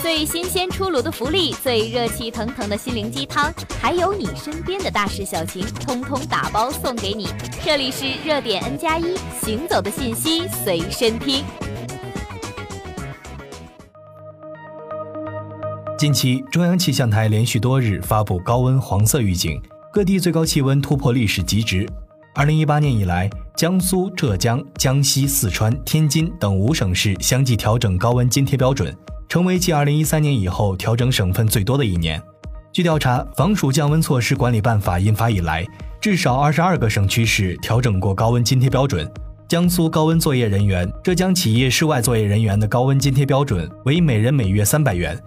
最新鲜出炉的福利，最热气腾腾的心灵鸡汤，还有你身边的大事小情，通通打包送给你。这里是热点 N 加一，行走的信息随身听。近期，中央气象台连续多日发布高温黄色预警，各地最高气温突破历史极值。二零一八年以来，江苏、浙江、江西、四川、天津等五省市相继调整高温津贴标准，成为继二零一三年以后调整省份最多的一年。据调查，《防暑降温措施管理办法》印发以来，至少二十二个省区市调整过高温津贴标准。江苏高温作业人员、浙江企业室外作业人员的高温津贴标准为每人每月三百元。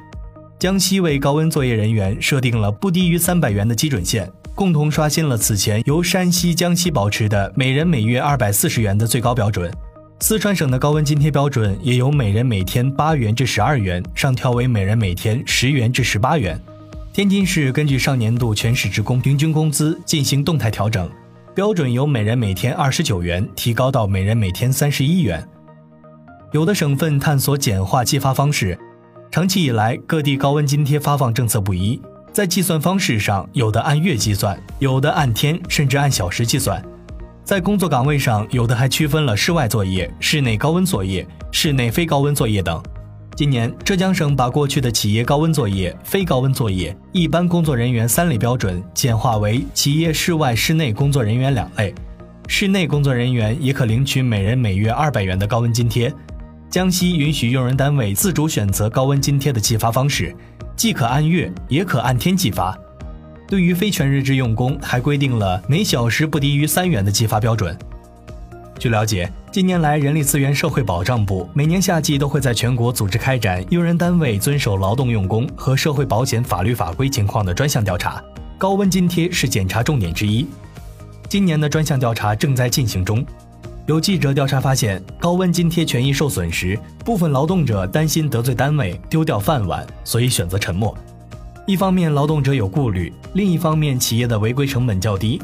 江西为高温作业人员设定了不低于三百元的基准线，共同刷新了此前由山西、江西保持的每人每月二百四十元的最高标准。四川省的高温津贴标准也由每人每天八元至十二元上调为每人每天十元至十八元。天津市根据上年度全市职工平均工资进行动态调整，标准由每人每天二十九元提高到每人每天三十一元。有的省份探索简化计发方式。长期以来，各地高温津贴发放政策不一，在计算方式上，有的按月计算，有的按天甚至按小时计算。在工作岗位上，有的还区分了室外作业、室内高温作业、室内非高温作业等。今年，浙江省把过去的企业高温作业、非高温作业、一般工作人员三类标准简化为企业室外、室内工作人员两类。室内工作人员也可领取每人每月二百元的高温津贴。江西允许用人单位自主选择高温津贴的计发方式，既可按月，也可按天计发。对于非全日制用工，还规定了每小时不低于三元的计发标准。据了解，近年来，人力资源社会保障部每年夏季都会在全国组织开展用人单位遵守劳动用工和社会保险法律法规情况的专项调查，高温津贴是检查重点之一。今年的专项调查正在进行中。有记者调查发现，高温津贴权益受损时，部分劳动者担心得罪单位、丢掉饭碗，所以选择沉默。一方面，劳动者有顾虑；另一方面，企业的违规成本较低。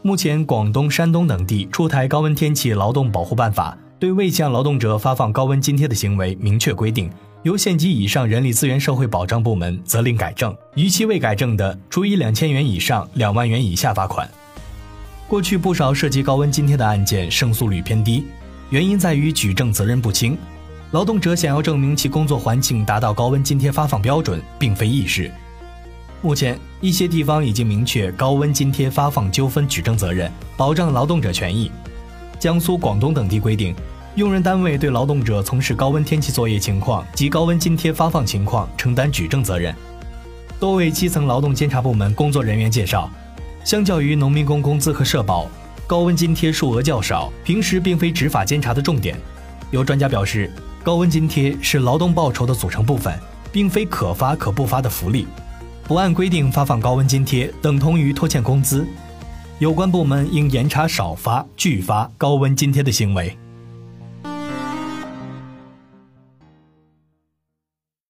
目前，广东、山东等地出台高温天气劳动保护办法，对未向劳动者发放高温津贴的行为明确规定，由县级以上人力资源社会保障部门责令改正，逾期未改正的，处以两千元以上两万元以下罚款。过去不少涉及高温津贴的案件胜诉率偏低，原因在于举证责任不清。劳动者想要证明其工作环境达到高温津贴发放标准，并非易事。目前，一些地方已经明确高温津贴发放纠纷举证责任，保障劳动者权益。江苏、广东等地规定，用人单位对劳动者从事高温天气作业情况及高温津贴发放情况承担举证责任。多位基层劳动监察部门工作人员介绍。相较于农民工工资和社保，高温津贴数额较少，平时并非执法监察的重点。有专家表示，高温津贴是劳动报酬的组成部分，并非可发可不发的福利。不按规定发放高温津贴，等同于拖欠工资。有关部门应严查少发拒发高温津贴的行为。